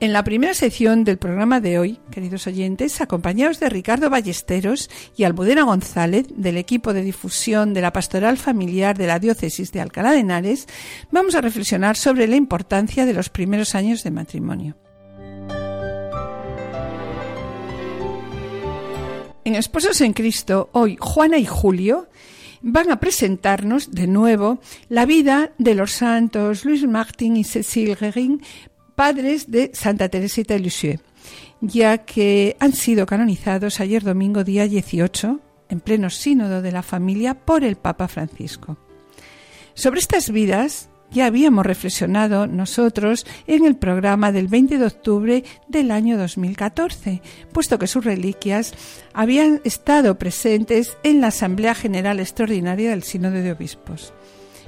En la primera sección del programa de hoy, queridos oyentes, acompañados de Ricardo Ballesteros y Almudena González, del equipo de difusión de la Pastoral Familiar de la Diócesis de Alcalá de Henares, vamos a reflexionar sobre la importancia de los primeros años de matrimonio. En Esposos en Cristo, hoy Juana y Julio van a presentarnos de nuevo la vida de los santos Luis Martín y Cécile Guérin, padres de Santa Teresita de Lisieux, ya que han sido canonizados ayer domingo día 18, en pleno sínodo de la familia, por el Papa Francisco. Sobre estas vidas ya habíamos reflexionado nosotros en el programa del 20 de octubre del año 2014, puesto que sus reliquias habían estado presentes en la Asamblea General Extraordinaria del Sínodo de Obispos.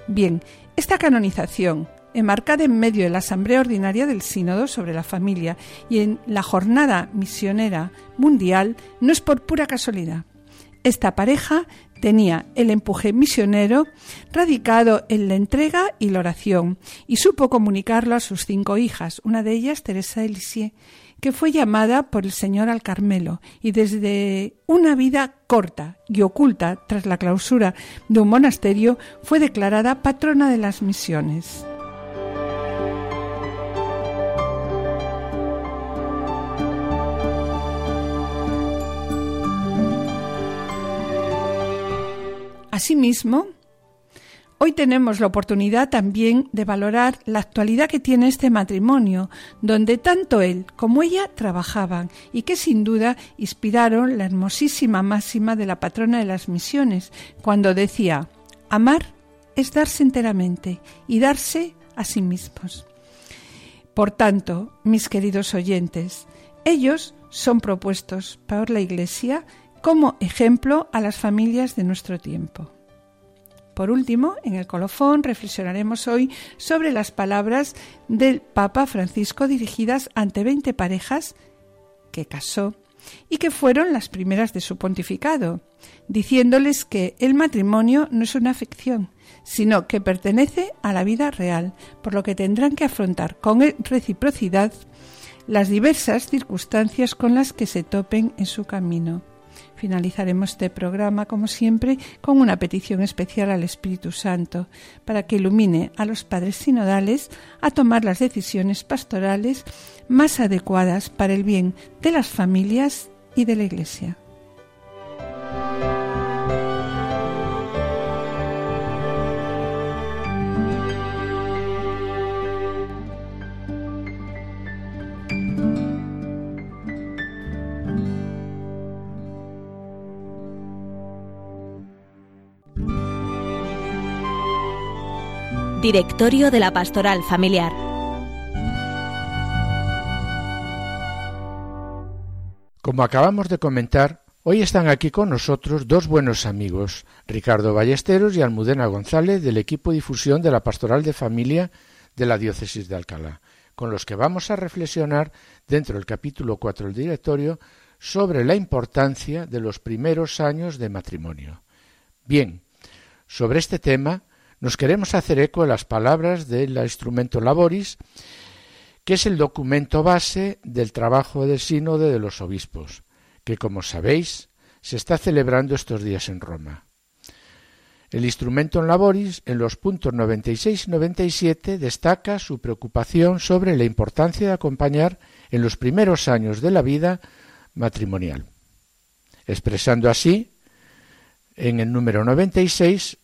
Bien, esta canonización, enmarcada en medio de la Asamblea Ordinaria del Sínodo sobre la Familia y en la Jornada Misionera Mundial, no es por pura casualidad. Esta pareja tenía el empuje misionero radicado en la entrega y la oración y supo comunicarlo a sus cinco hijas, una de ellas Teresa de que fue llamada por el Señor al Carmelo y desde una vida corta y oculta tras la clausura de un monasterio fue declarada patrona de las misiones. Asimismo, hoy tenemos la oportunidad también de valorar la actualidad que tiene este matrimonio, donde tanto él como ella trabajaban y que sin duda inspiraron la hermosísima máxima de la patrona de las misiones, cuando decía, amar es darse enteramente y darse a sí mismos. Por tanto, mis queridos oyentes, ellos son propuestos por la Iglesia como ejemplo a las familias de nuestro tiempo. Por último, en el colofón reflexionaremos hoy sobre las palabras del Papa Francisco dirigidas ante 20 parejas que casó y que fueron las primeras de su pontificado, diciéndoles que el matrimonio no es una ficción, sino que pertenece a la vida real, por lo que tendrán que afrontar con reciprocidad las diversas circunstancias con las que se topen en su camino. Finalizaremos este programa, como siempre, con una petición especial al Espíritu Santo, para que ilumine a los padres sinodales a tomar las decisiones pastorales más adecuadas para el bien de las familias y de la Iglesia. Directorio de la Pastoral Familiar. Como acabamos de comentar, hoy están aquí con nosotros dos buenos amigos, Ricardo Ballesteros y Almudena González del equipo difusión de la Pastoral de Familia de la Diócesis de Alcalá, con los que vamos a reflexionar dentro del capítulo 4 del directorio sobre la importancia de los primeros años de matrimonio. Bien, sobre este tema nos queremos hacer eco de las palabras del instrumento Laboris, que es el documento base del trabajo del Sínodo de los Obispos, que, como sabéis, se está celebrando estos días en Roma. El instrumento Laboris, en los puntos 96 y 97, destaca su preocupación sobre la importancia de acompañar en los primeros años de la vida matrimonial, expresando así, en el número 96,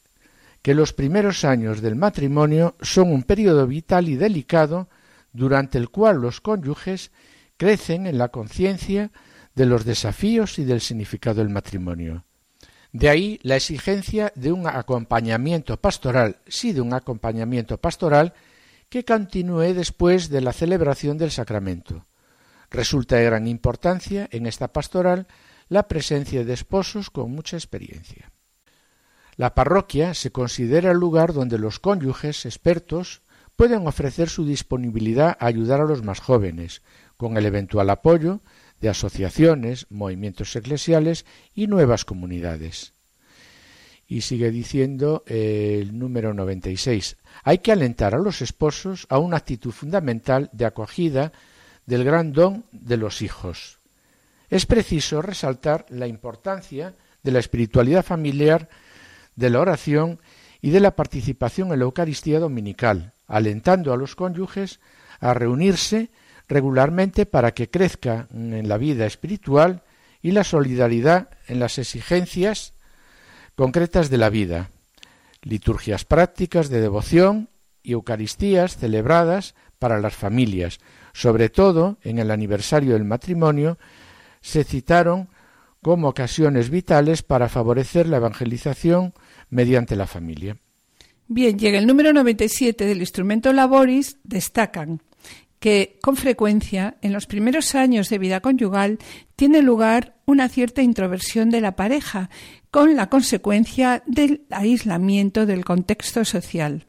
que los primeros años del matrimonio son un periodo vital y delicado durante el cual los cónyuges crecen en la conciencia de los desafíos y del significado del matrimonio. De ahí la exigencia de un acompañamiento pastoral, sí de un acompañamiento pastoral, que continúe después de la celebración del sacramento. Resulta de gran importancia en esta pastoral la presencia de esposos con mucha experiencia. La parroquia se considera el lugar donde los cónyuges expertos pueden ofrecer su disponibilidad a ayudar a los más jóvenes, con el eventual apoyo de asociaciones, movimientos eclesiales y nuevas comunidades. Y sigue diciendo el número 96. Hay que alentar a los esposos a una actitud fundamental de acogida del gran don de los hijos. Es preciso resaltar la importancia de la espiritualidad familiar, de la oración y de la participación en la Eucaristía dominical, alentando a los cónyuges a reunirse regularmente para que crezca en la vida espiritual y la solidaridad en las exigencias concretas de la vida, liturgias prácticas de devoción y Eucaristías celebradas para las familias, sobre todo en el aniversario del matrimonio, se citaron como ocasiones vitales para favorecer la evangelización mediante la familia. Bien, llega el número 97 del instrumento Laboris, destacan que con frecuencia en los primeros años de vida conyugal tiene lugar una cierta introversión de la pareja, con la consecuencia del aislamiento del contexto social.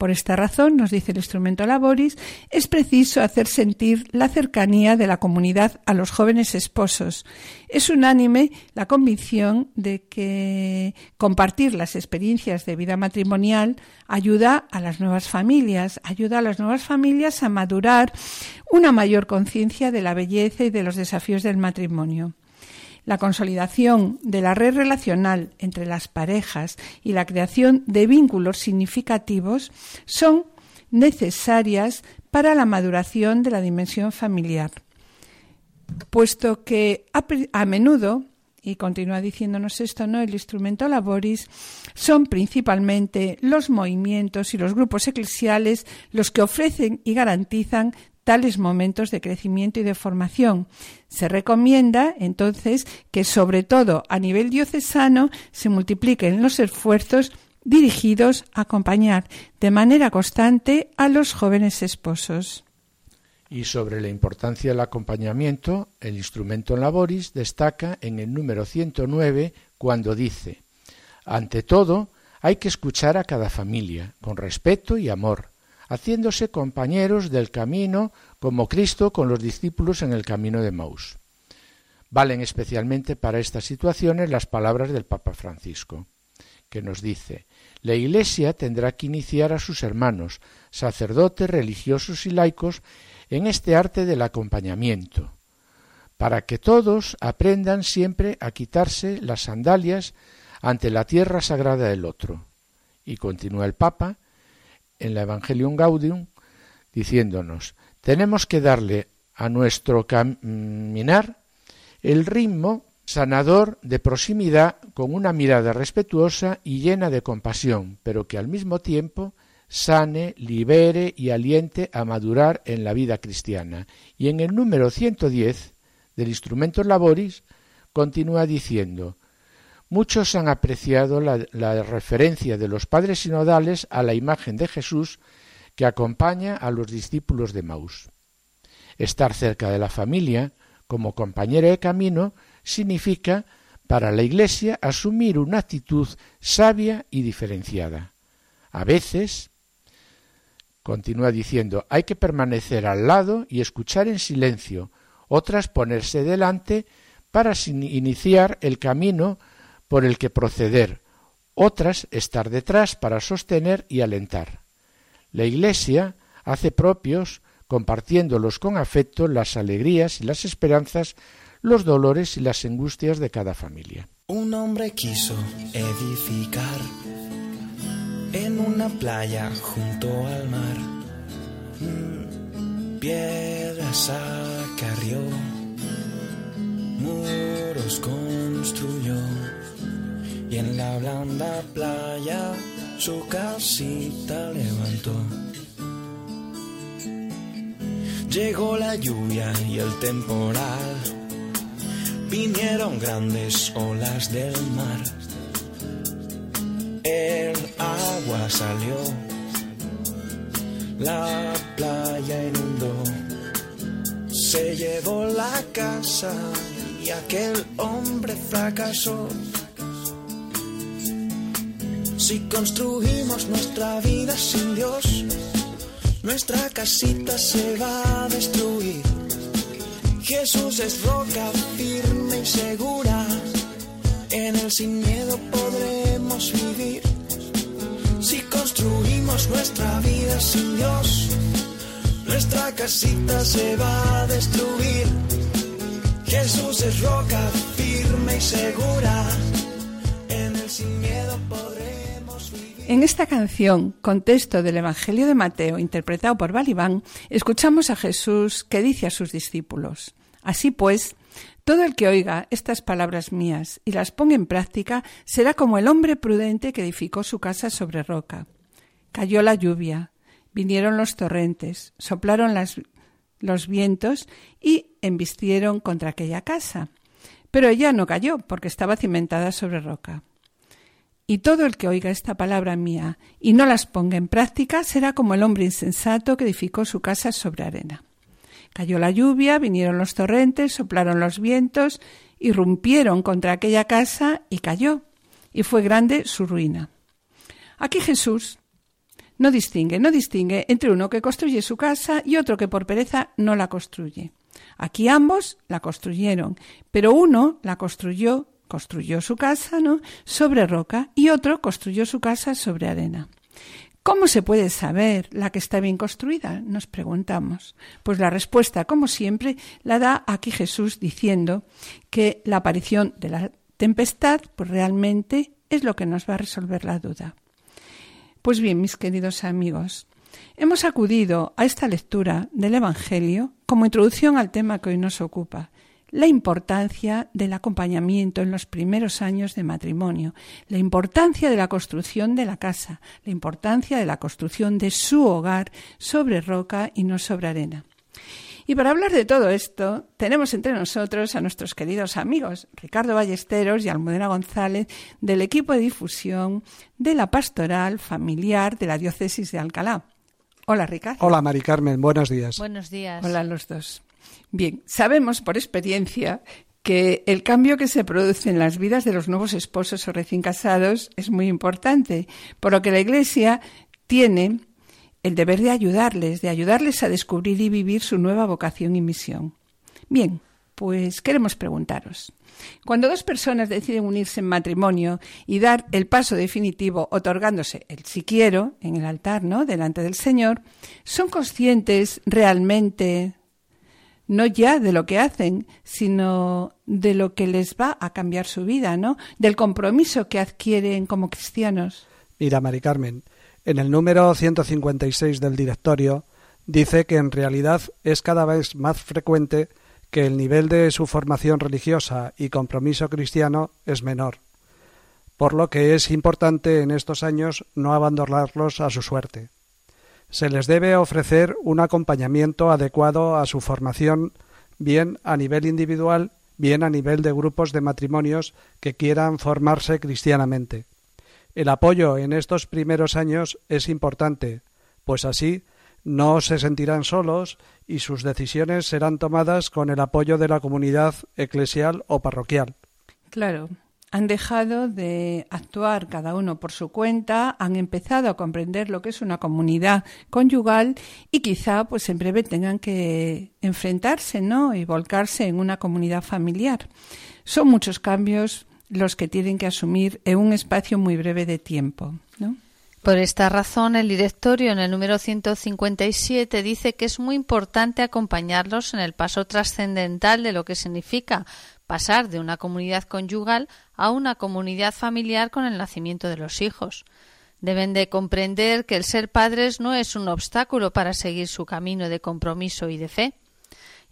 Por esta razón, nos dice el instrumento Laboris, es preciso hacer sentir la cercanía de la comunidad a los jóvenes esposos. Es unánime la convicción de que compartir las experiencias de vida matrimonial ayuda a las nuevas familias, ayuda a las nuevas familias a madurar una mayor conciencia de la belleza y de los desafíos del matrimonio. La consolidación de la red relacional entre las parejas y la creación de vínculos significativos son necesarias para la maduración de la dimensión familiar, puesto que a, menudo y continúa diciéndonos esto, ¿no? El instrumento laboris son principalmente los movimientos y los grupos eclesiales los que ofrecen y garantizan tales momentos de crecimiento y de formación. Se recomienda, entonces, que sobre todo a nivel diocesano se multipliquen los esfuerzos dirigidos a acompañar de manera constante a los jóvenes esposos. Y sobre la importancia del acompañamiento, el instrumento en laboris destaca en el número 109 cuando dice, ante todo, hay que escuchar a cada familia, con respeto y amor, haciéndose compañeros del camino como Cristo con los discípulos en el camino de Maús. Valen especialmente para estas situaciones las palabras del Papa Francisco, que nos dice La Iglesia tendrá que iniciar a sus hermanos, sacerdotes, religiosos y laicos, en este arte del acompañamiento, para que todos aprendan siempre a quitarse las sandalias ante la tierra sagrada del otro. Y continúa el Papa, en la Evangelium Gaudium diciéndonos, tenemos que darle a nuestro caminar el ritmo sanador de proximidad con una mirada respetuosa y llena de compasión, pero que al mismo tiempo sane, libere y aliente a madurar en la vida cristiana. Y en el número 110 del Instrumentos Laboris continúa diciendo, Muchos han apreciado la, referencia de los padres sinodales a la imagen de Jesús que acompaña a los discípulos de Maús. Estar cerca de la familia, como compañera de camino, significa para la Iglesia asumir una actitud sabia y diferenciada. A veces, continúa diciendo, hay que permanecer al lado y escuchar en silencio, otras ponerse delante para iniciar el camino por el que proceder, otras estar detrás para sostener y alentar. La Iglesia hace propios, compartiéndolos con afecto, las alegrías y las esperanzas, los dolores y las angustias de cada familia. Un hombre quiso edificar en una playa junto al mar. Piedras acarrió, muros construyó y en la blanda playa su casita levantó. Llegó la lluvia y el temporal, vinieron grandes olas del mar. El agua salió, la playa inundó, se llevó la casa y aquel hombre fracasó Si construimos nuestra vida sin Dios, nuestra casita se va a destruir. Jesús es roca firme y segura, en él sin miedo podremos vivir. Si construimos nuestra vida sin Dios, nuestra casita se va a destruir. Jesús es roca firme y segura, En esta canción, con texto del Evangelio de Mateo, interpretado por Balibán, escuchamos a Jesús que dice a sus discípulos, Así pues, todo el que oiga estas palabras mías y las ponga en práctica será como el hombre prudente que edificó su casa sobre roca. Cayó la lluvia, vinieron los torrentes, soplaron los vientos y embistieron contra aquella casa. Pero ella no cayó porque estaba cimentada sobre roca. Y todo el que oiga esta palabra mía y no las ponga en práctica será como el hombre insensato que edificó su casa sobre arena. Cayó la lluvia, vinieron los torrentes, soplaron los vientos, irrumpieron contra aquella casa y cayó, y fue grande su ruina. Aquí Jesús no distingue, no distingue entre uno que construye su casa y otro que por pereza no la construye. Aquí ambos la construyeron, pero uno la construyó, construyó su casa, ¿no? sobre roca y otro construyó su casa sobre arena. ¿Cómo se puede saber la que está bien construida? Nos preguntamos. Pues la respuesta, como siempre, la da aquí Jesús diciendo que la aparición de la tempestad, pues realmente es lo que nos va a resolver la duda. Pues bien, mis queridos amigos, hemos acudido a esta lectura del Evangelio como introducción al tema que hoy nos ocupa, la importancia del acompañamiento en los primeros años de matrimonio, la importancia de la construcción de la casa, la importancia de la construcción de su hogar sobre roca y no sobre arena. Y para hablar de todo esto, tenemos entre nosotros a nuestros queridos amigos Ricardo Ballesteros y Almudena González del equipo de difusión de la pastoral familiar de la diócesis de Alcalá. Hola, Ricardo. Hola, Mari Carmen. Buenos días. Buenos días. Hola a los dos. Bien, sabemos por experiencia que el cambio que se produce en las vidas de los nuevos esposos o recién casados es muy importante, por lo que la Iglesia tiene el deber de ayudarles, de ayudarles a descubrir y vivir su nueva vocación y misión. Bien, pues queremos preguntaros. Cuando dos personas deciden unirse en matrimonio y dar el paso definitivo otorgándose el si quiero en el altar, ¿no? delante del Señor, ¿son conscientes realmente no ya de lo que hacen, sino de lo que les va a cambiar su vida, ¿no? Del compromiso que adquieren como cristianos. Mira, Mari Carmen, en el número 156 del directorio dice que en realidad es cada vez más frecuente que el nivel de su formación religiosa y compromiso cristiano es menor, por lo que es importante en estos años no abandonarlos a su suerte se les debe ofrecer un acompañamiento adecuado a su formación, bien a nivel individual, bien a nivel de grupos de matrimonios que quieran formarse cristianamente. El apoyo en estos primeros años es importante, pues así no se sentirán solos y sus decisiones serán tomadas con el apoyo de la comunidad eclesial o parroquial. Claro, han dejado de actuar cada uno por su cuenta, han empezado a comprender lo que es una comunidad conyugal y quizá pues en breve tengan que enfrentarse, ¿no? y volcarse en una comunidad familiar. Son muchos cambios los que tienen que asumir en un espacio muy breve de tiempo, ¿no? Por esta razón, el directorio en el número 157 dice que es muy importante acompañarlos en el paso trascendental de lo que significa pasar de una comunidad conyugal a una comunidad familiar con el nacimiento de los hijos. Deben de comprender que el ser padres no es un obstáculo para seguir su camino de compromiso y de fe.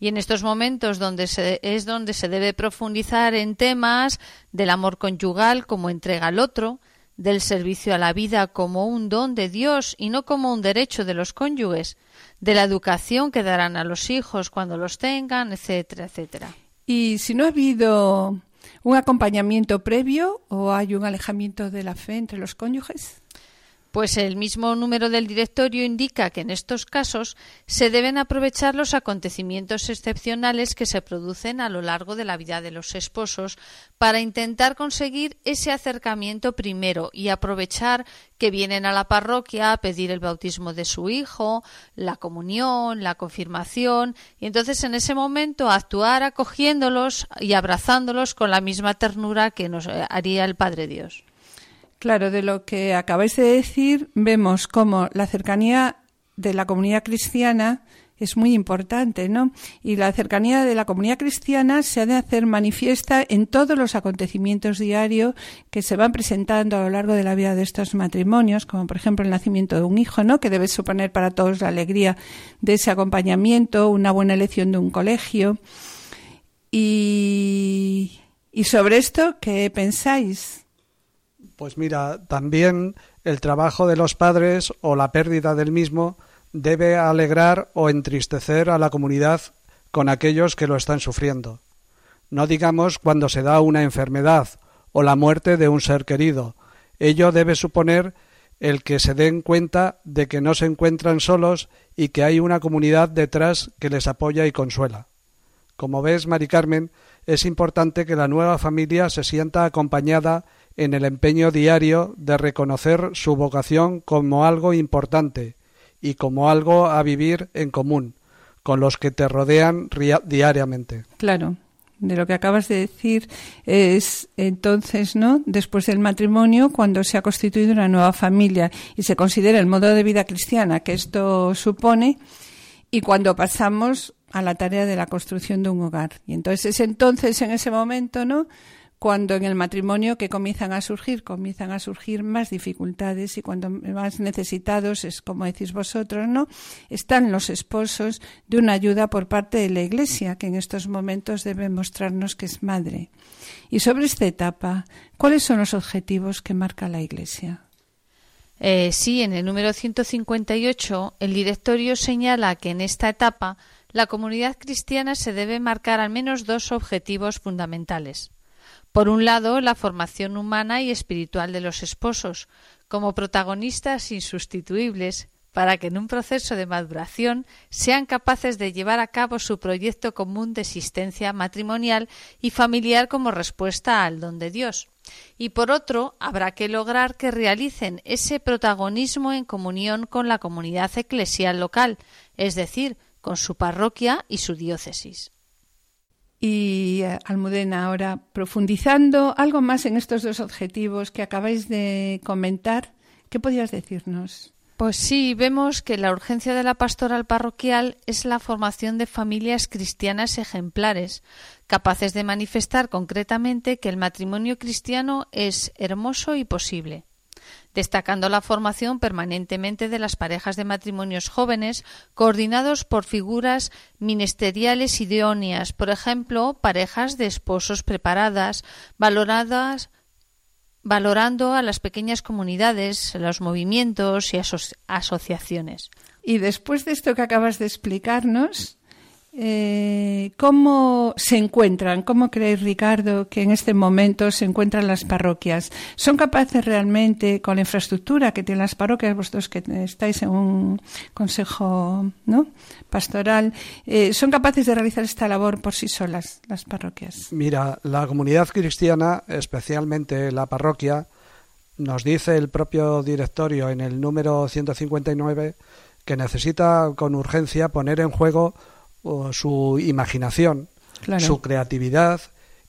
Y en estos momentos donde es donde se debe profundizar en temas del amor conyugal como entrega al otro, del servicio a la vida como un don de Dios y no como un derecho de los cónyuges, de la educación que darán a los hijos cuando los tengan, etcétera, etcétera. Y si no ha habido un acompañamiento previo o hay un alejamiento de la fe entre los cónyuges. Pues el mismo número del directorio indica que en estos casos se deben aprovechar los acontecimientos excepcionales que se producen a lo largo de la vida de los esposos para intentar conseguir ese acercamiento primero y aprovechar que vienen a la parroquia a pedir el bautismo de su hijo, la comunión, la confirmación, y entonces en ese momento actuar acogiéndolos y abrazándolos con la misma ternura que nos eh, haría el Padre Dios. Claro, de lo que acabáis de decir, vemos cómo la cercanía de la comunidad cristiana es muy importante, ¿no? Y la cercanía de la comunidad cristiana se ha de hacer manifiesta en todos los acontecimientos diarios que se van presentando a lo largo de la vida de estos matrimonios, como por ejemplo el nacimiento de un hijo, ¿no? Que debe suponer para todos la alegría de ese acompañamiento, una buena elección de un colegio. Y, y sobre esto, ¿qué pensáis? Pues mira, también el trabajo de los padres o la pérdida del mismo debe alegrar o entristecer a la comunidad con aquellos que lo están sufriendo. No digamos cuando se da una enfermedad o la muerte de un ser querido. Ello debe suponer el que se den cuenta de que no se encuentran solos y que hay una comunidad detrás que les apoya y consuela. Como ves, Mari Carmen, es importante que la nueva familia se sienta acompañada en el empeño diario de reconocer su vocación como algo importante y como algo a vivir en común con los que te rodean diariamente. Claro, de lo que acabas de decir es entonces, ¿no? Después del matrimonio, cuando se ha constituido una nueva familia y se considera el modo de vida cristiana que esto supone, y cuando pasamos a la tarea de la construcción de un hogar. Y entonces es entonces, en ese momento, ¿no? Cuando en el matrimonio que comienzan a surgir, comienzan a surgir más dificultades y cuando más necesitados es como decís vosotros, ¿no? Están los esposos de una ayuda por parte de la Iglesia, que en estos momentos debe mostrarnos que es madre. Y sobre esta etapa, ¿cuáles son los objetivos que marca la Iglesia? Eh, sí, en el número 158 el directorio señala que en esta etapa la comunidad cristiana se debe marcar al menos dos objetivos fundamentales. Por un lado, la formación humana y espiritual de los esposos, como protagonistas insustituibles para que en un proceso de maduración sean capaces de llevar a cabo su proyecto común de existencia matrimonial y familiar como respuesta al don de Dios. Y por otro, habrá que lograr que realicen ese protagonismo en comunión con la comunidad eclesial local, es decir, con su parroquia y su diócesis. Y eh, Almudena, ahora profundizando algo más en estos dos objetivos que acabáis de comentar, ¿qué podías decirnos? Pues sí, vemos que la urgencia de la pastoral parroquial es la formación de familias cristianas ejemplares, capaces de manifestar concretamente que el matrimonio cristiano es hermoso y posible destacando la formación permanentemente de las parejas de matrimonios jóvenes, coordinados por figuras ministeriales idóneas, por ejemplo, parejas de esposos preparadas, valoradas valorando a las pequeñas comunidades, los movimientos y asociaciones. Y después de esto que acabas de explicarnos, eh, ¿Cómo se encuentran? ¿Cómo creéis, Ricardo, que en este momento se encuentran las parroquias? ¿Son capaces realmente, con la infraestructura que tienen las parroquias, vosotros que estáis en un consejo ¿no? pastoral, eh, ¿son capaces de realizar esta labor por sí solas, las parroquias? Mira, la comunidad cristiana, especialmente la parroquia, nos dice el propio directorio en el número 159 que necesita con urgencia poner en juego su imaginación, su creatividad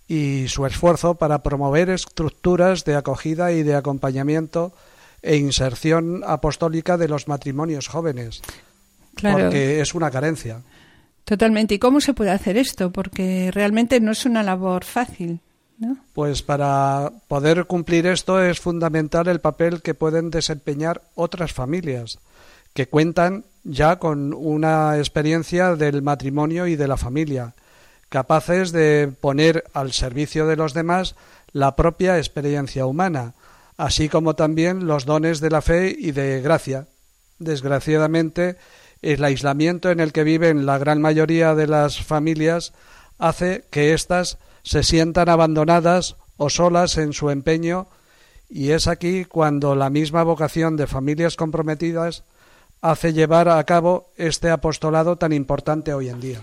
y su esfuerzo para promover estructuras de acogida y de acompañamiento e inserción apostólica de los matrimonios jóvenes. Porque es una carencia. Totalmente. ¿Y cómo se puede hacer esto? Porque realmente no es una labor fácil. ¿no? Pues para poder cumplir esto es fundamental el papel que pueden desempeñar otras familias que cuentan ya con una experiencia del matrimonio y de la familia, capaces de poner al servicio de los demás la propia experiencia humana, así como también los dones de la fe y de gracia. Desgraciadamente, el aislamiento en el que viven la gran mayoría de las familias hace que éstas se sientan abandonadas o solas en su empeño Y es aquí cuando la misma vocación de familias comprometidas hace llevar a cabo este apostolado tan importante hoy en día.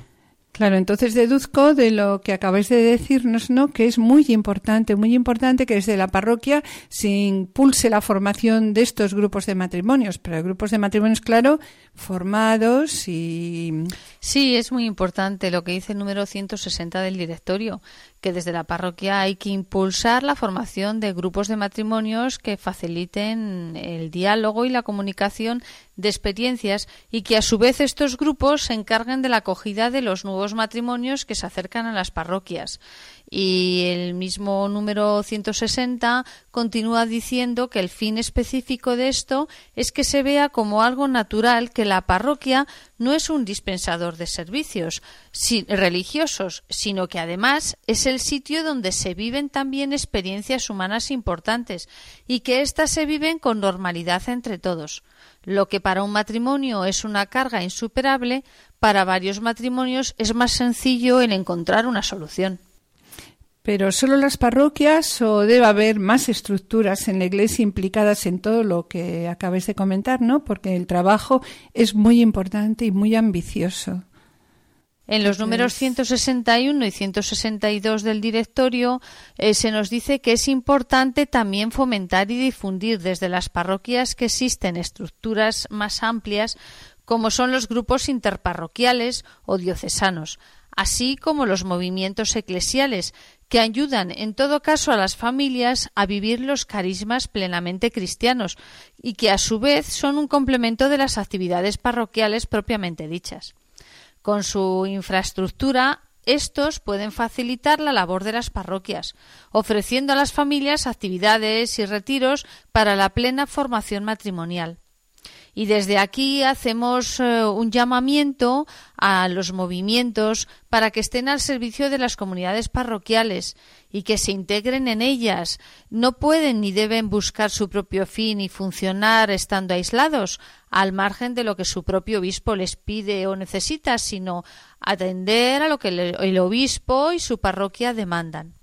Claro, entonces deduzco de lo que acabáis de decirnos, ¿no? Que es muy importante, muy importante que desde la parroquia se impulse la formación de estos grupos de matrimonios, pero grupos de matrimonios, claro, formados y... Sí, es muy importante lo que dice el número 160 del directorio, que desde la parroquia hay que impulsar la formación de grupos de matrimonios que faciliten el diálogo y la comunicación de experiencias y que a su vez estos grupos se encarguen de la acogida de los nuevos matrimonios que se acercan a las parroquias y el mismo número 160 continúa diciendo que el fin específico de esto es que se vea como algo natural que la parroquia no es un dispensador de servicios religiosos, sino que además es el sitio donde se viven también experiencias humanas importantes y que éstas se viven con normalidad entre todos. Lo que para un matrimonio es una carga insuperable, para varios matrimonios es más sencillo el encontrar una solución. Pero solo las parroquias o debe haber más estructuras en la iglesia implicadas en todo lo que acabáis de comentar, ¿no? Porque el trabajo es muy importante y muy ambicioso. En los números 161 y 162 del directorio eh, se nos dice que es importante también fomentar y difundir desde las parroquias que existen estructuras más amplias como son los grupos interparroquiales o diocesanos, así como los movimientos eclesiales, que ayudan en todo caso a las familias a vivir los carismas plenamente cristianos y que a su vez son un complemento de las actividades parroquiales propiamente dichas. Con su infraestructura, estos pueden facilitar la labor de las parroquias, ofreciendo a las familias actividades y retiros para la plena formación matrimonial. Y desde aquí hacemos eh, un llamamiento a los movimientos para que estén al servicio de las comunidades parroquiales y que se integren en ellas. No pueden ni deben buscar su propio fin y funcionar estando aislados, al margen de lo que su propio obispo les pide o necesita, sino atender a lo que el obispo y su parroquia demandan.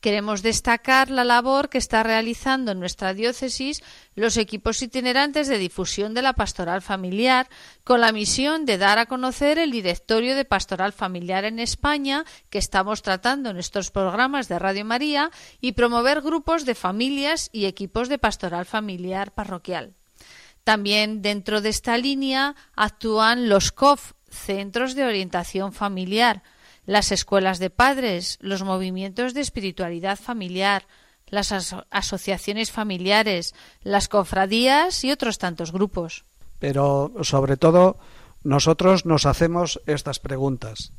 Queremos destacar la labor que está realizando en nuestra diócesis los equipos itinerantes de difusión de la pastoral familiar, con la misión de dar a conocer el directorio de pastoral familiar en España que estamos tratando en estos programas de Radio María y promover grupos de familias y equipos de pastoral familiar parroquial. También dentro de esta línea actúan los COF, Centros de Orientación Familiar, las escuelas de padres, los movimientos de espiritualidad familiar, las asociaciones familiares, las cofradías y otros tantos grupos. Pero, sobre todo, nosotros nos hacemos estas preguntas.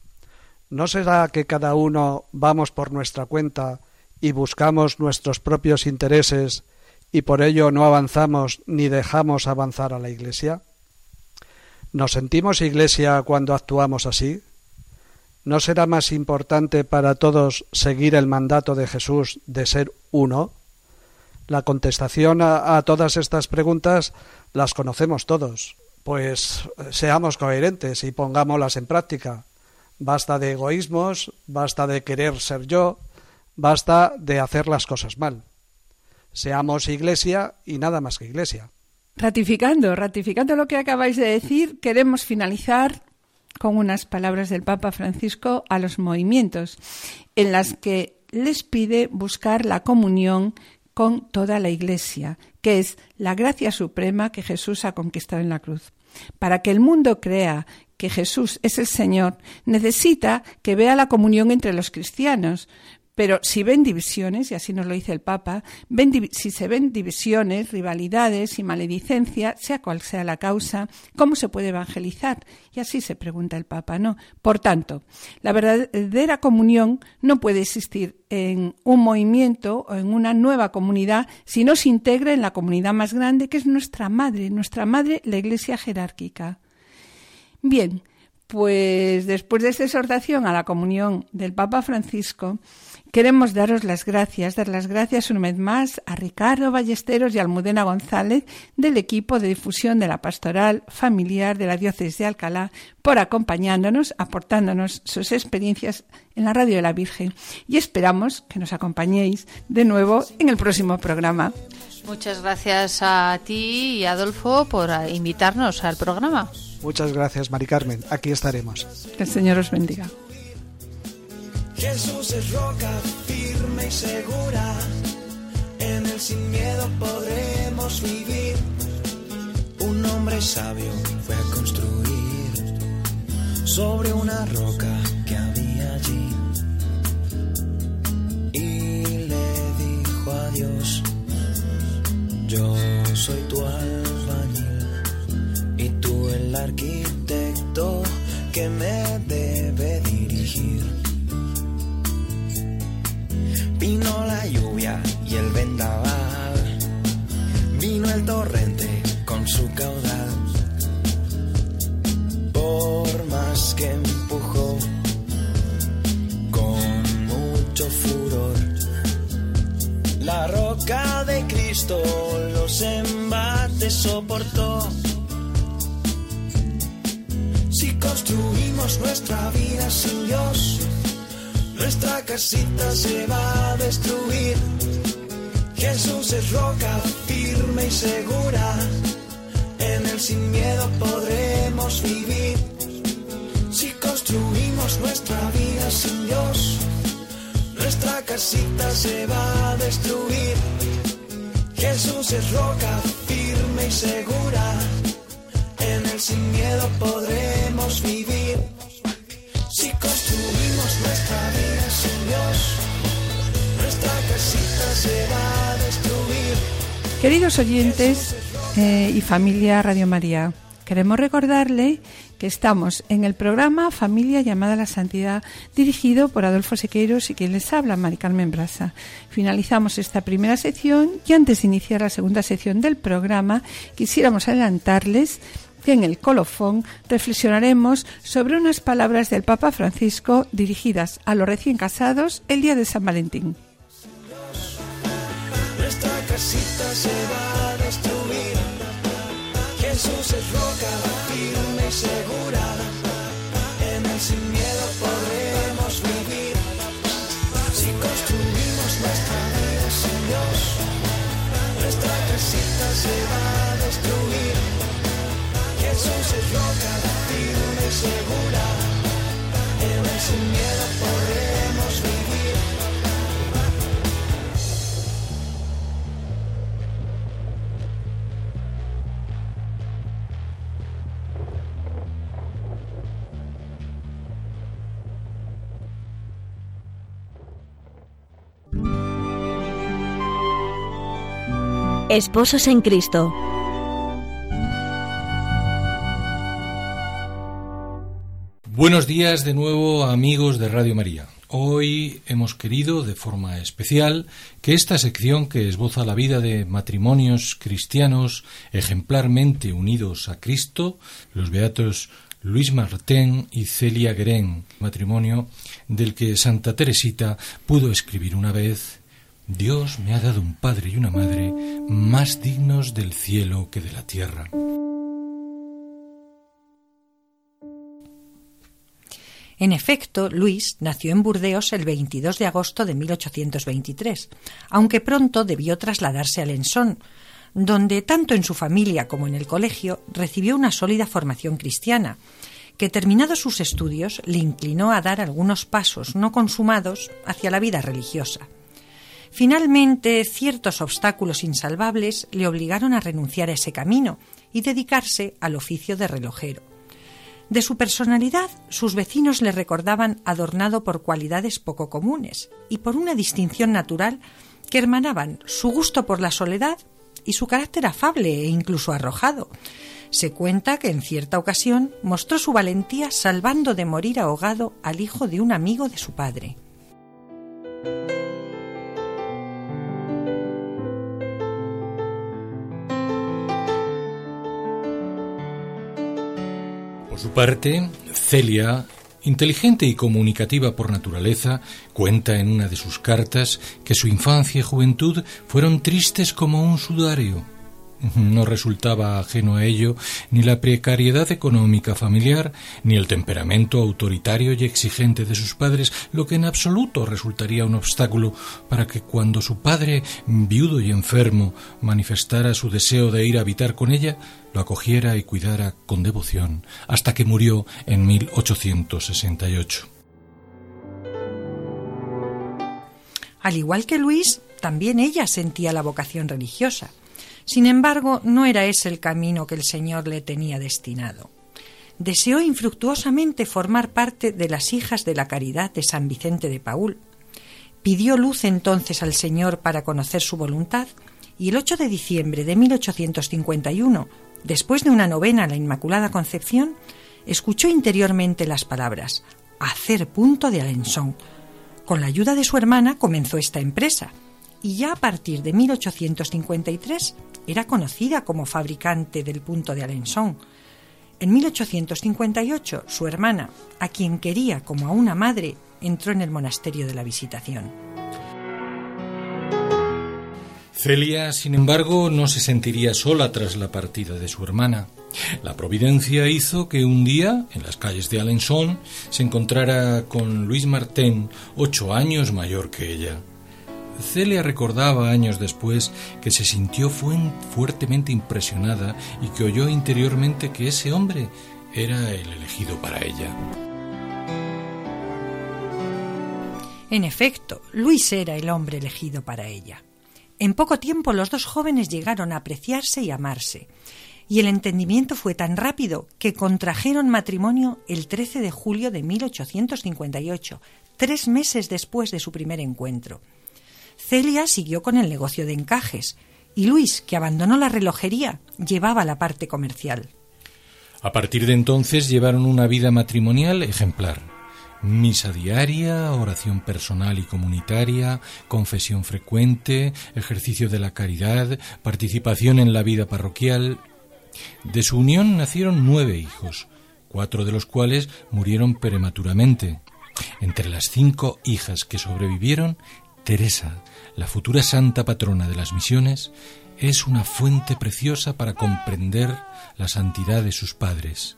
¿No será que cada uno vamos por nuestra cuenta y buscamos nuestros propios intereses y por ello no avanzamos ni dejamos avanzar a la Iglesia? ¿Nos sentimos Iglesia cuando actuamos así? ¿No será más importante para todos seguir el mandato de Jesús de ser uno? La contestación a, todas estas preguntas las conocemos todos, pues seamos coherentes y pongámoslas en práctica. Basta de egoísmos, basta de querer ser yo, basta de hacer las cosas mal. Seamos iglesia y nada más que iglesia. Ratificando, ratificando lo que acabáis de decir, queremos finalizar con unas palabras del Papa Francisco a los movimientos, en las que les pide buscar la comunión con toda la Iglesia, que es la gracia suprema que Jesús ha conquistado en la cruz. Para que el mundo crea que Jesús es el Señor, necesita que vea la comunión entre los cristianos, pero si ven divisiones, y así nos lo dice el Papa, si se ven divisiones, rivalidades y maledicencia, sea cual sea la causa, ¿cómo se puede evangelizar? Y así se pregunta el Papa, ¿no? Por tanto, la verdadera comunión no puede existir en un movimiento o en una nueva comunidad si no se integra en la comunidad más grande que es nuestra madre, nuestra madre, la Iglesia jerárquica. Bien, Pues después de esta exhortación a la comunión del Papa Francisco, queremos daros las gracias, dar las gracias una vez más a Ricardo Ballesteros y Almudena González del equipo de difusión de la pastoral familiar de la diócesis de Alcalá por acompañándonos, aportándonos sus experiencias en la Radio de la Virgen y esperamos que nos acompañéis de nuevo en el próximo programa. Muchas gracias a ti y Adolfo por invitarnos al programa. Muchas gracias, Mari Carmen. Aquí estaremos. Que el Señor os bendiga. Jesús es roca firme y segura. En él sin miedo podremos vivir. Un hombre sabio fue a construir sobre una roca que había allí. Casita se va a destruir. Jesús es roca firme y segura, en él sin miedo podremos vivir. Si construimos nuestra vida sin Dios, nuestra casita se va a destruir. Jesús es roca Oyentes eh, y familia Radio María, queremos recordarle que estamos en el programa Familia llamada a la Santidad, dirigido por Adolfo Sequeiros y quien les habla, Mari Carmen Brasa. Finalizamos esta primera sección y antes de iniciar la segunda sección del programa, quisiéramos adelantarles que en el colofón reflexionaremos sobre unas palabras del Papa Francisco dirigidas a los recién casados el día de San Valentín. Se va a destruir. Jesús es roca firme y segura. Esposos en Cristo. Buenos días de nuevo amigos de Radio María. Hoy hemos querido de forma especial que esta sección que esboza la vida de matrimonios cristianos ejemplarmente unidos a Cristo, los beatos Luis Martén y Celia Guerén, matrimonio del que Santa Teresita pudo escribir una vez Dios me ha dado un padre y una madre más dignos del cielo que de la tierra. En efecto, Luis nació en Burdeos el 22 de agosto de 1823, aunque pronto debió trasladarse a Lensón, donde tanto en su familia como en el colegio recibió una sólida formación cristiana, que terminados sus estudios le inclinó a dar algunos pasos no consumados hacia la vida religiosa. Finalmente, ciertos obstáculos insalvables le obligaron a renunciar a ese camino y dedicarse al oficio de relojero. De su personalidad, sus vecinos le recordaban adornado por cualidades poco comunes y por una distinción natural que hermanaban su gusto por la soledad y su carácter afable e incluso arrojado. Se cuenta que en cierta ocasión mostró su valentía salvando de morir ahogado al hijo de un amigo de su padre. Por su parte, Celia, inteligente y comunicativa por naturaleza, cuenta en una de sus cartas que su infancia y juventud fueron tristes como un sudario. No resultaba ajeno a ello ni la precariedad económica familiar, ni el temperamento autoritario y exigente de sus padres, lo que en absoluto resultaría un obstáculo para que cuando su padre, viudo y enfermo, manifestara su deseo de ir a habitar con ella, acogiera y cuidara con devoción, hasta que murió en 1868. Al igual que Luis, también ella sentía la vocación religiosa. Sin embargo, no era ese el camino que el Señor le tenía destinado. Deseó infructuosamente formar parte de las hijas de la caridad de San Vicente de Paul. Pidió luz entonces al Señor para conocer su voluntad y el 8 de diciembre de 1851, después de una novena a la Inmaculada Concepción, escuchó interiormente las palabras hacer punto de Alençon. Con la ayuda de su hermana comenzó esta empresa y ya a partir de 1853 era conocida como fabricante del punto de Alençon. En 1858, su hermana, a quien quería como a una madre, entró en el monasterio de la Visitación. Celia, sin embargo, no se sentiría sola tras la partida de su hermana. La providencia hizo que un día, en las calles de Alençon, se encontrara con Luis Martin, ocho años mayor que ella. Celia recordaba años después que se sintió fuertemente impresionada y que oyó interiormente que ese hombre era el elegido para ella. En efecto, Luis era el hombre elegido para ella. En poco tiempo los dos jóvenes llegaron a apreciarse y amarse, y el entendimiento fue tan rápido que contrajeron matrimonio el 13 de julio de 1858, tres meses después de su primer encuentro. Celia siguió con el negocio de encajes y Luis, que abandonó la relojería, llevaba la parte comercial. A partir de entonces llevaron una vida matrimonial ejemplar. Misa diaria, oración personal y comunitaria, confesión frecuente, ejercicio de la caridad, participación en la vida parroquial. De su unión nacieron nueve hijos, cuatro de los cuales murieron prematuramente. Entre las cinco hijas que sobrevivieron Teresa, la futura santa patrona de las misiones, es una fuente preciosa para comprender la santidad de sus padres.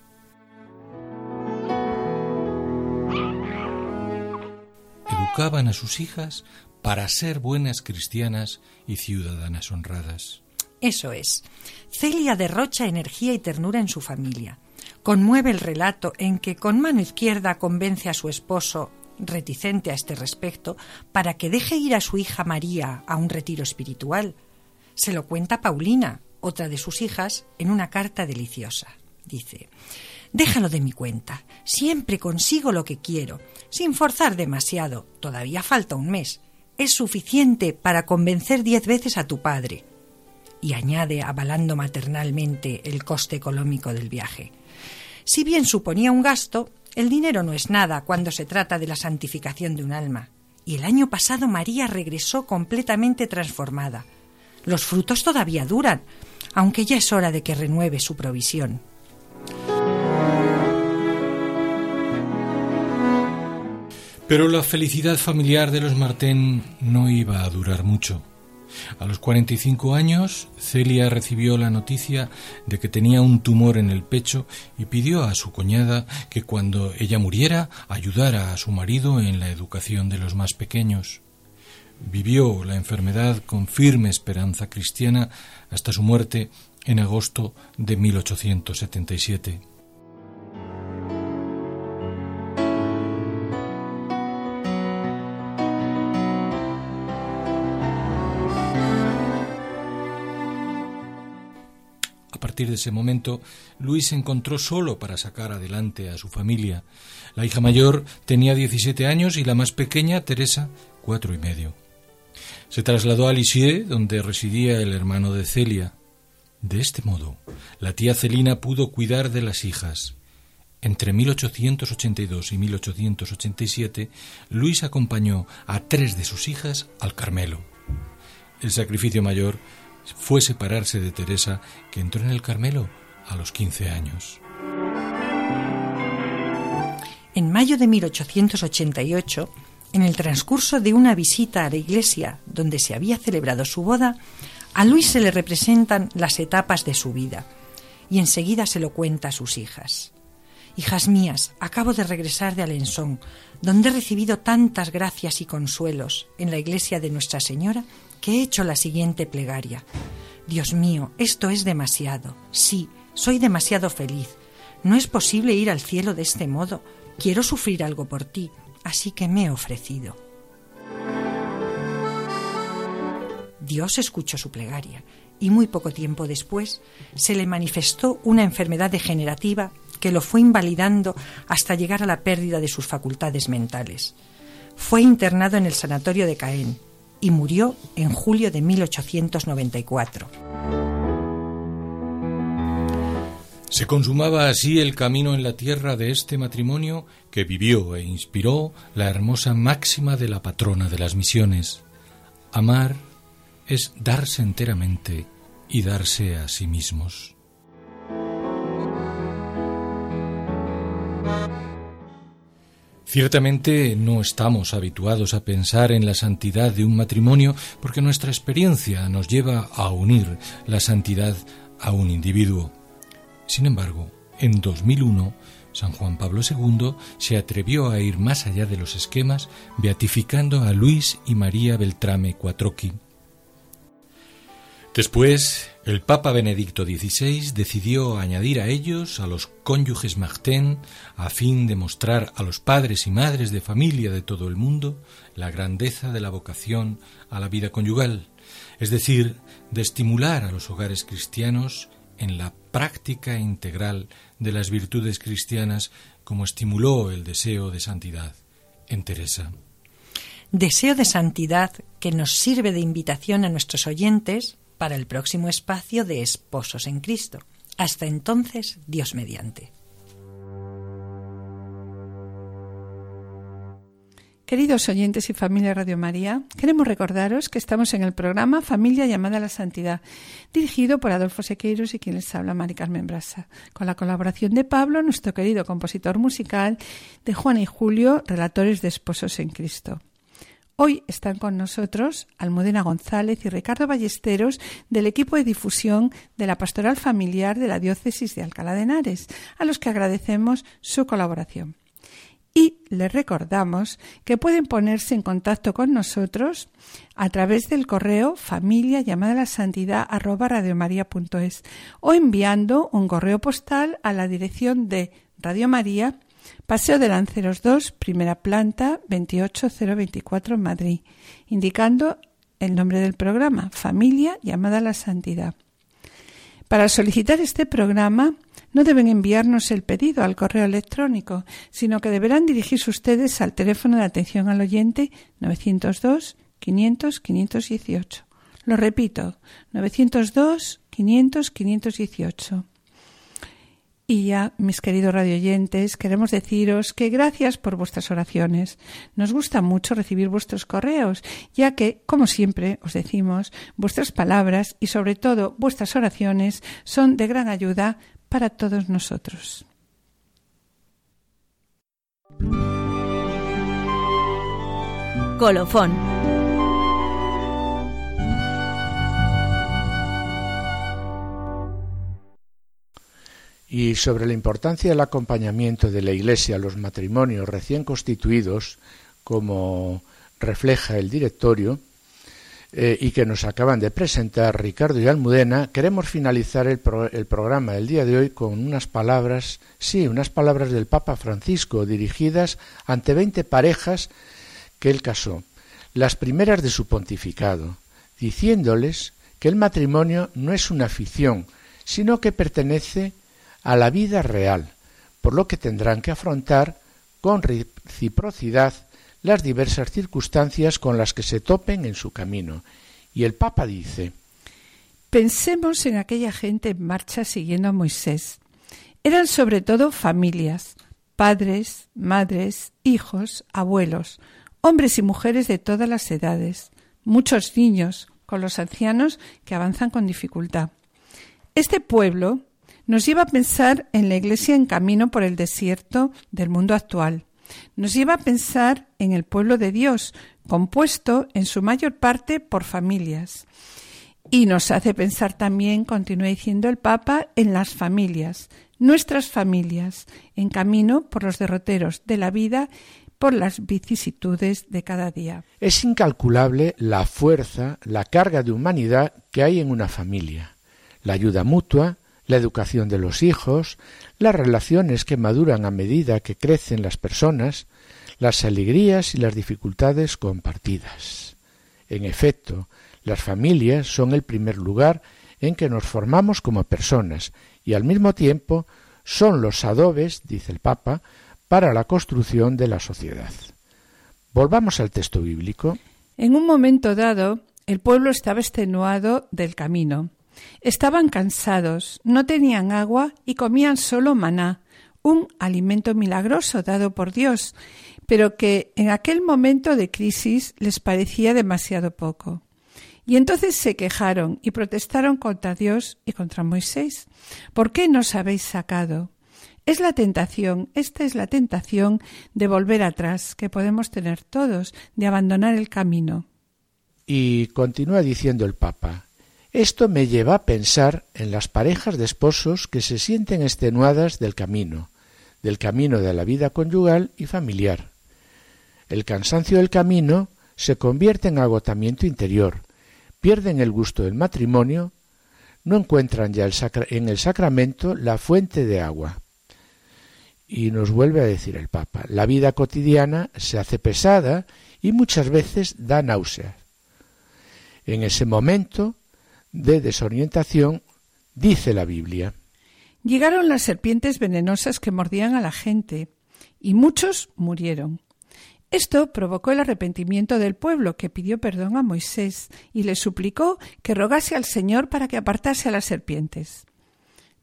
Educaban a sus hijas para ser buenas cristianas y ciudadanas honradas. Eso es. Celia derrocha energía y ternura en su familia. Conmueve el relato en que con mano izquierda convence a su esposo reticente a este respecto, para que deje ir a su hija María a un retiro espiritual. Se lo cuenta Paulina, otra de sus hijas, en una carta deliciosa. Dice, Déjalo de mi cuenta, siempre consigo lo que quiero, sin forzar demasiado, todavía falta un mes. Es suficiente para convencer diez veces a tu padre. Y añade, avalando maternalmente el coste económico del viaje. Si bien suponía un gasto, el dinero no es nada cuando se trata de la santificación de un alma. Y el año pasado María regresó completamente transformada. Los frutos todavía duran, aunque ya es hora de que renueve su provisión. Pero la felicidad familiar de los Martén no iba a durar mucho. A los 45 años, Celia recibió la noticia de que tenía un tumor en el pecho y pidió a su cuñada que cuando ella muriera ayudara a su marido en la educación de los más pequeños. Vivió la enfermedad con firme esperanza cristiana hasta su muerte en agosto de 1877. De ese momento, Luis se encontró solo para sacar adelante a su familia. La hija mayor tenía 17 años y la más pequeña, Teresa, cuatro y medio. Se trasladó a Lisieux, donde residía el hermano de Celia. De este modo, la tía Celina pudo cuidar de las hijas. Entre 1882 y 1887, Luis acompañó a tres de sus hijas al Carmelo. El sacrificio mayor fue separarse de Teresa, que entró en el Carmelo a los 15 años. En mayo de 1888, en el transcurso de una visita a la iglesia donde se había celebrado su boda, a Luis se le representan las etapas de su vida y enseguida se lo cuenta a sus hijas. Hijas mías, acabo de regresar de Alençon, donde he recibido tantas gracias y consuelos en la iglesia de Nuestra Señora que he hecho la siguiente plegaria. Dios mío, esto es demasiado. Sí, soy demasiado feliz. No es posible ir al cielo de este modo. Quiero sufrir algo por ti, así que me he ofrecido. Dios escuchó su plegaria y muy poco tiempo después se le manifestó una enfermedad degenerativa que lo fue invalidando hasta llegar a la pérdida de sus facultades mentales. Fue internado en el sanatorio de Caen y murió en julio de 1894. Se consumaba así el camino en la tierra de este matrimonio que vivió e inspiró la hermosa máxima de la patrona de las misiones. Amar es darse enteramente y darse a sí mismos. Ciertamente no estamos habituados a pensar en la santidad de un matrimonio porque nuestra experiencia nos lleva a unir la santidad a un individuo. Sin embargo, en 2001, San Juan Pablo II se atrevió a ir más allá de los esquemas, beatificando a Luis y María Beltrame Cuatroqui. Después, el Papa Benedicto XVI decidió añadir a ellos a los cónyuges Martin a fin de mostrar a los padres y madres de familia de todo el mundo la grandeza de la vocación a la vida conyugal, es decir, de estimular a los hogares cristianos en la práctica integral de las virtudes cristianas como estimuló el deseo de santidad en Teresa. Deseo de santidad que nos sirve de invitación a nuestros oyentes para el próximo espacio de Esposos en Cristo. Hasta entonces, Dios mediante. Queridos oyentes y familia Radio María, queremos recordaros que estamos en el programa Familia llamada a la Santidad, dirigido por Adolfo Sequeiros y quien les habla Mari Carmen Brasa, con la colaboración de Pablo, nuestro querido compositor musical, de Juan y Julio, relatores de Esposos en Cristo. Hoy están con nosotros Almudena González y Ricardo Ballesteros del equipo de difusión de la Pastoral Familiar de la Diócesis de Alcalá de Henares, a los que agradecemos su colaboración. Y les recordamos que pueden ponerse en contacto con nosotros a través del correo familia llamada la santidad arroba o enviando un correo postal a la dirección de Radio María Paseo de Lanceros 2, primera planta, 28024 Madrid, indicando el nombre del programa, Familia llamada a la Santidad. Para solicitar este programa no deben enviarnos el pedido al correo electrónico, sino que deberán dirigirse ustedes al teléfono de atención al oyente 902 500 518. Lo repito, 902 500 518. Y ya, mis queridos radioyentes, queremos deciros que gracias por vuestras oraciones. Nos gusta mucho recibir vuestros correos, ya que, como siempre os decimos, vuestras palabras y sobre todo vuestras oraciones son de gran ayuda para todos nosotros. Colofón y sobre la importancia del acompañamiento de la Iglesia a los matrimonios recién constituidos, como refleja el directorio, eh, y que nos acaban de presentar Ricardo y Almudena, queremos finalizar el, el, programa del día de hoy con unas palabras, sí, unas palabras del Papa Francisco dirigidas ante veinte parejas que él casó, las primeras de su pontificado, diciéndoles que el matrimonio no es una afición, sino que pertenece a la vida real, por lo que tendrán que afrontar con reciprocidad las diversas circunstancias con las que se topen en su camino. Y el Papa dice Pensemos en aquella gente en marcha siguiendo a Moisés. Eran sobre todo familias, padres, madres, hijos, abuelos, hombres y mujeres de todas las edades, muchos niños, con los ancianos que avanzan con dificultad. Este pueblo nos lleva a pensar en la Iglesia en camino por el desierto del mundo actual, nos lleva a pensar en el pueblo de Dios, compuesto en su mayor parte por familias. Y nos hace pensar también, continúa diciendo el Papa, en las familias, nuestras familias, en camino por los derroteros de la vida, por las vicisitudes de cada día. Es incalculable la fuerza, la carga de humanidad que hay en una familia, la ayuda mutua, la educación de los hijos, las relaciones que maduran a medida que crecen las personas, las alegrías y las dificultades compartidas. En efecto, las familias son el primer lugar en que nos formamos como personas y al mismo tiempo son los adobes, dice el Papa, para la construcción de la sociedad. Volvamos al texto bíblico. En un momento dado, el pueblo estaba extenuado del camino. Estaban cansados, no tenían agua y comían solo maná, un alimento milagroso dado por Dios, pero que en aquel momento de crisis les parecía demasiado poco. Y entonces se quejaron y protestaron contra Dios y contra Moisés. ¿Por qué nos habéis sacado? Es la tentación, esta es la tentación de volver atrás que podemos tener todos, de abandonar el camino. Y continúa diciendo el Papa, esto me lleva a pensar en las parejas de esposos que se sienten extenuadas del camino, del camino de la vida conyugal y familiar. El cansancio del camino se convierte en agotamiento interior, pierden el gusto del matrimonio, no encuentran ya en el sacramento la fuente de agua. Y nos vuelve a decir el Papa, la vida cotidiana se hace pesada y muchas veces da náuseas. En ese momento de desorientación, dice la Biblia. Llegaron las serpientes venenosas que mordían a la gente, y muchos murieron. Esto provocó el arrepentimiento del pueblo, que pidió perdón a Moisés y le suplicó que rogase al Señor para que apartase a las serpientes.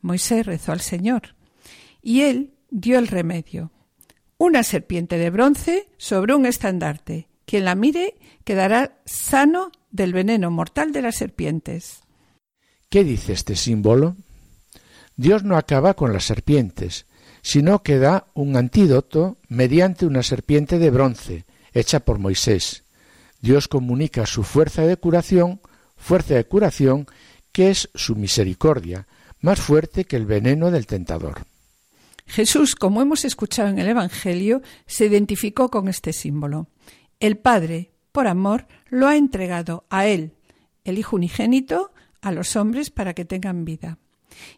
Moisés rezó al Señor, y él dio el remedio. Una serpiente de bronce sobre un estandarte. Quien la mire quedará sano del veneno mortal de las serpientes. ¿Qué dice este símbolo? Dios no acaba con las serpientes, sino que da un antídoto mediante una serpiente de bronce, hecha por Moisés. Dios comunica su fuerza de curación, fuerza de curación que es su misericordia, más fuerte que el veneno del tentador. Jesús, como hemos escuchado en el Evangelio, se identificó con este símbolo. El Padre, por amor, lo ha entregado a Él, el Hijo unigénito, a los hombres para que tengan vida.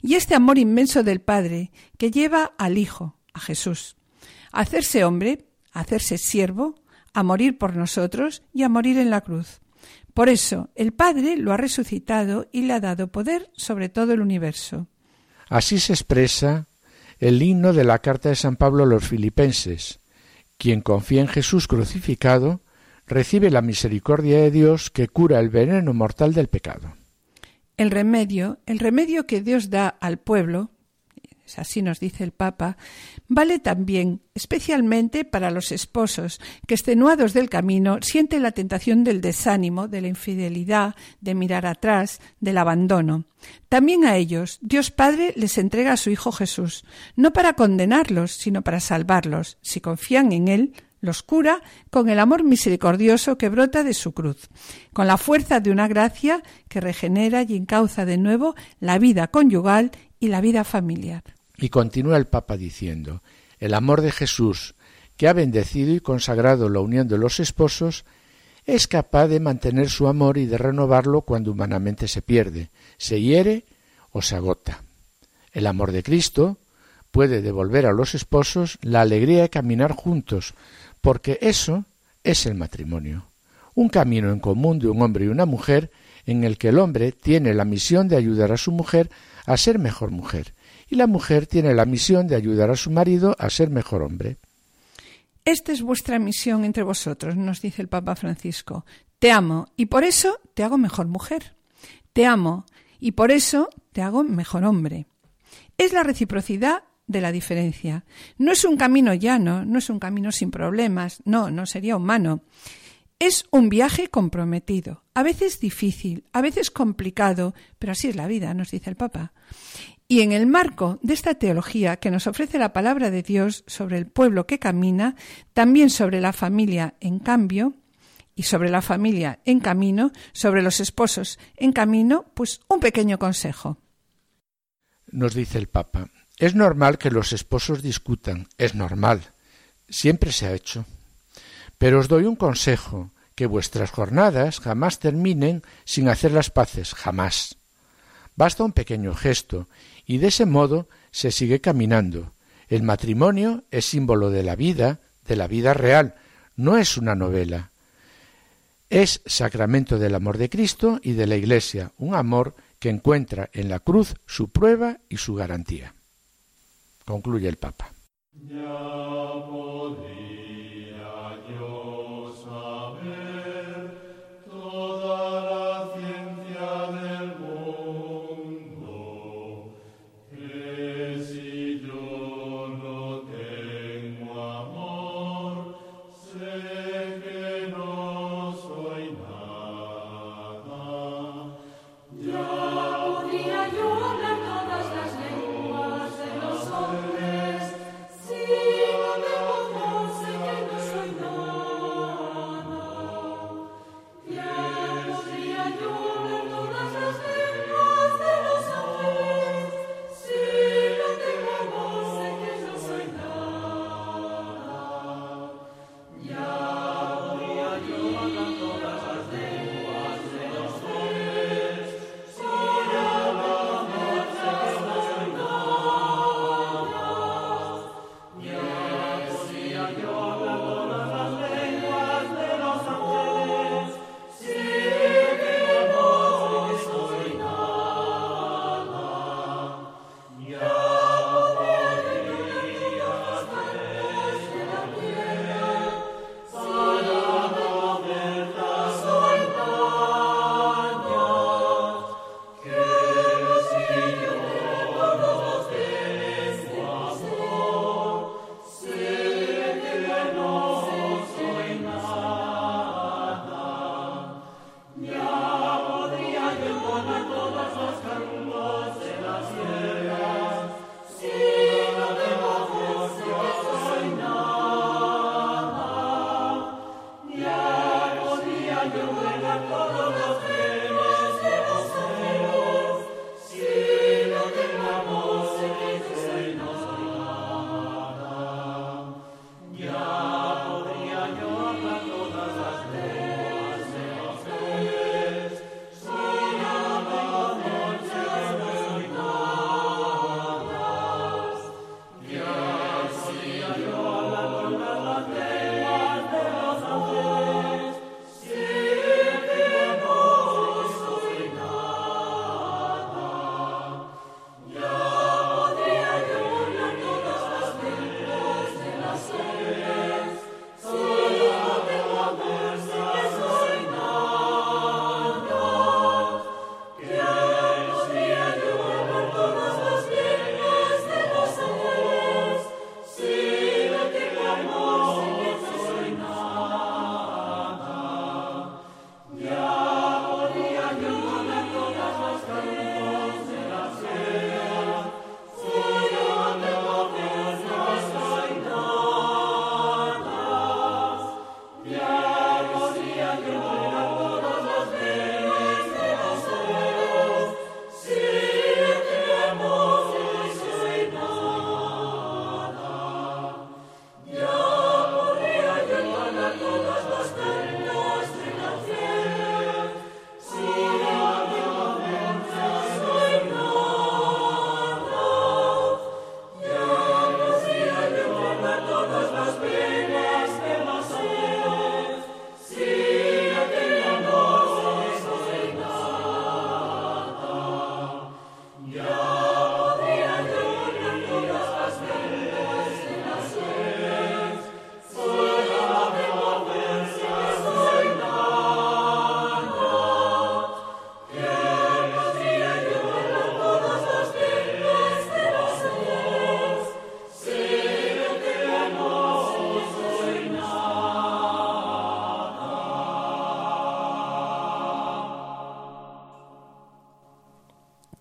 Y este amor inmenso del Padre que lleva al Hijo, a Jesús, a hacerse hombre, a hacerse siervo, a morir por nosotros y a morir en la cruz. Por eso el Padre lo ha resucitado y le ha dado poder sobre todo el universo. Así se expresa el himno de la carta de San Pablo a los filipenses. Quien confía en Jesús crucificado recibe la misericordia de Dios que cura el veneno mortal del pecado. El remedio, el remedio que Dios da al pueblo, así nos dice el Papa, vale también especialmente para los esposos que extenuados del camino sienten la tentación del desánimo, de la infidelidad, de mirar atrás, del abandono. También a ellos Dios Padre les entrega a su Hijo Jesús, no para condenarlos, sino para salvarlos, si confían en Él los cura con el amor misericordioso que brota de su cruz, con la fuerza de una gracia que regenera y encauza de nuevo la vida conyugal y la vida familiar. Y continúa el Papa diciendo, el amor de Jesús, que ha bendecido y consagrado la unión de los esposos, es capaz de mantener su amor y de renovarlo cuando humanamente se pierde, se hiere o se agota. El amor de Cristo puede devolver a los esposos la alegría de caminar juntos, porque eso es el matrimonio, un camino en común de un hombre y una mujer en el que el hombre tiene la misión de ayudar a su mujer a ser mejor mujer y la mujer tiene la misión de ayudar a su marido a ser mejor hombre. Esta es vuestra misión entre vosotros, nos dice el Papa Francisco. Te amo y por eso te hago mejor mujer. Te amo y por eso te hago mejor hombre. Es la reciprocidad de la diferencia. No es un camino llano, no es un camino sin problemas, no, no sería humano. Es un viaje comprometido, a veces difícil, a veces complicado, pero así es la vida, nos dice el Papa. Y en el marco de esta teología que nos ofrece la palabra de Dios sobre el pueblo que camina, también sobre la familia en cambio, y sobre la familia en camino, sobre los esposos en camino, pues un pequeño consejo. Nos dice el Papa, es normal que los esposos discutan, es normal, siempre se ha hecho. Pero os doy un consejo, que vuestras jornadas jamás terminen sin hacer las paces, jamás. Basta un pequeño gesto, y de ese modo se sigue caminando. El matrimonio es símbolo de la vida, de la vida real, no es una novela. Es sacramento del amor de Cristo y de la Iglesia, un amor que encuentra en la cruz su prueba y su garantía. Concluye el Papa.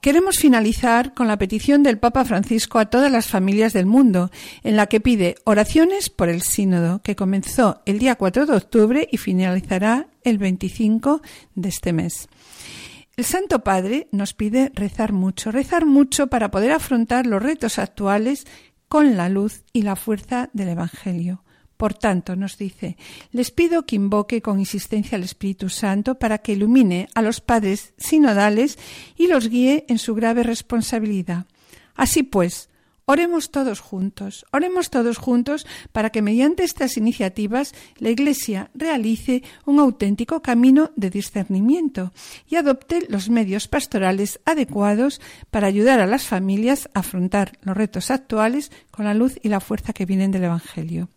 Queremos finalizar con la petición del Papa Francisco a todas las familias del mundo, en la que pide oraciones por el sínodo, que comenzó el día 4 de octubre y finalizará el 25 de este mes. El Santo Padre nos pide rezar mucho, rezar mucho para poder afrontar los retos actuales con la luz y la fuerza del Evangelio. Por tanto, nos dice, les pido que invoque con insistencia al Espíritu Santo para que ilumine a los padres sinodales y los guíe en su grave responsabilidad. Así pues, Oremos todos juntos, oremos todos juntos para que mediante estas iniciativas la Iglesia realice un auténtico camino de discernimiento y adopte los medios pastorales adecuados para ayudar a las familias a afrontar los retos actuales con la luz y la fuerza que vienen del Evangelio.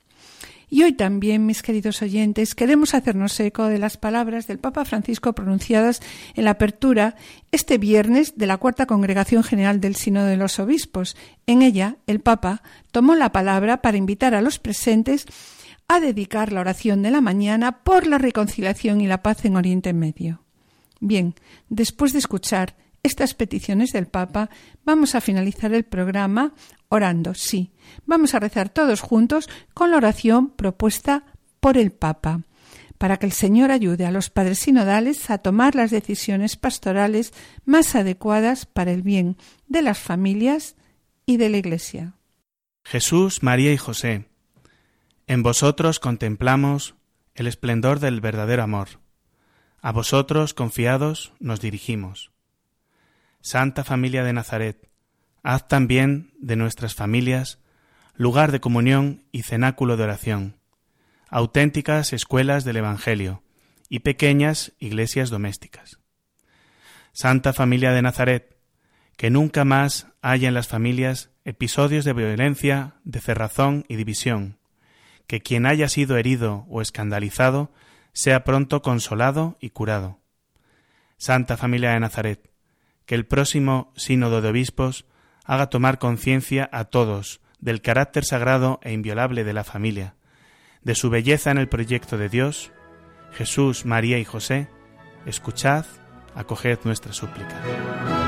Y hoy también, mis queridos oyentes, queremos hacernos eco de las palabras del Papa Francisco pronunciadas en la apertura este viernes de la Cuarta Congregación General del Sínodo de los Obispos. En ella, el Papa tomó la palabra para invitar a los presentes a dedicar la oración de la mañana por la reconciliación y la paz en Oriente Medio. Bien, después de escuchar estas peticiones del Papa, vamos a finalizar el programa orando, sí. Vamos a rezar todos juntos con la oración propuesta por el Papa, para que el Señor ayude a los padres sinodales a tomar las decisiones pastorales más adecuadas para el bien de las familias y de la Iglesia. Jesús, María y José, en vosotros contemplamos el esplendor del verdadero amor. A vosotros, confiados, nos dirigimos. Santa Familia de Nazaret, haz también de nuestras familias lugar de comunión y cenáculo de oración, auténticas escuelas del Evangelio y pequeñas iglesias domésticas. Santa Familia de Nazaret, que nunca más haya en las familias episodios de violencia, de cerrazón y división, que quien haya sido herido o escandalizado sea pronto consolado y curado. Santa Familia de Nazaret, que el próximo sínodo de obispos haga tomar conciencia a todos del carácter sagrado e inviolable de la familia, de su belleza en el proyecto de Dios, Jesús, María y José, escuchad, acoged nuestra súplica.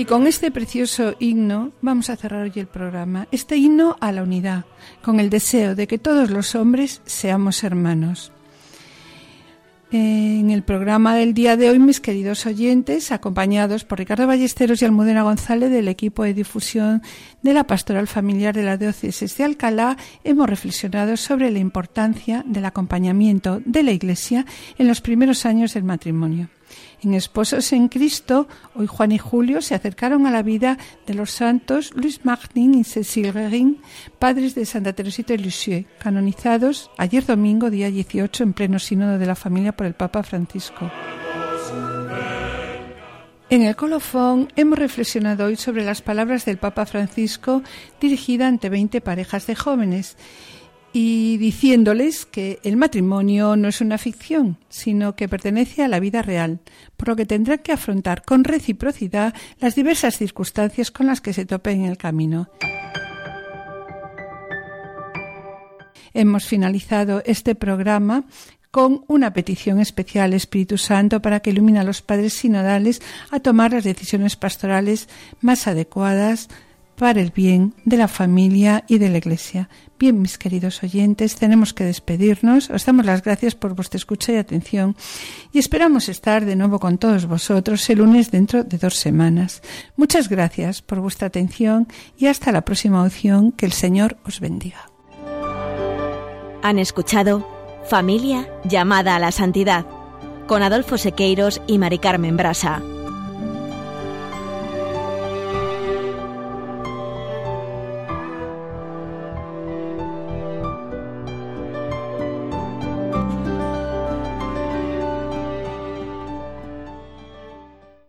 Y con este precioso himno vamos a cerrar hoy el programa, este himno a la unidad, con el deseo de que todos los hombres seamos hermanos. En el programa del día de hoy, mis queridos oyentes, acompañados por Ricardo Ballesteros y Almudena González del equipo de difusión de la Pastoral Familiar de la Diócesis de Alcalá, hemos reflexionado sobre la importancia del acompañamiento de la Iglesia en los primeros años del matrimonio. En Esposos en Cristo, hoy Juan y Julio se acercaron a la vida de los santos Luis Martin y Cécile Guérin, padres de Santa Teresita de Lisieux, canonizados ayer domingo, día 18, en pleno sínodo de la familia por el Papa Francisco. En el colofón hemos reflexionado hoy sobre las palabras del Papa Francisco dirigida ante 20 parejas de jóvenes y diciéndoles que el matrimonio no es una ficción, sino que pertenece a la vida real, por lo que tendrán que afrontar con reciprocidad las diversas circunstancias con las que se topen en el camino. Hemos finalizado este programa con una petición especial Espíritu Santo para que ilumine a los padres sinodales a tomar las decisiones pastorales más adecuadas para el bien de la familia y de la Iglesia. Bien, mis queridos oyentes, tenemos que despedirnos. Os damos las gracias por vuestra escucha y atención y esperamos estar de nuevo con todos vosotros el lunes dentro de dos semanas. Muchas gracias por vuestra atención y hasta la próxima opción. Que el Señor os bendiga. Han escuchado Familia llamada a la santidad con Adolfo Sequeiros y Mari Carmen Brasa.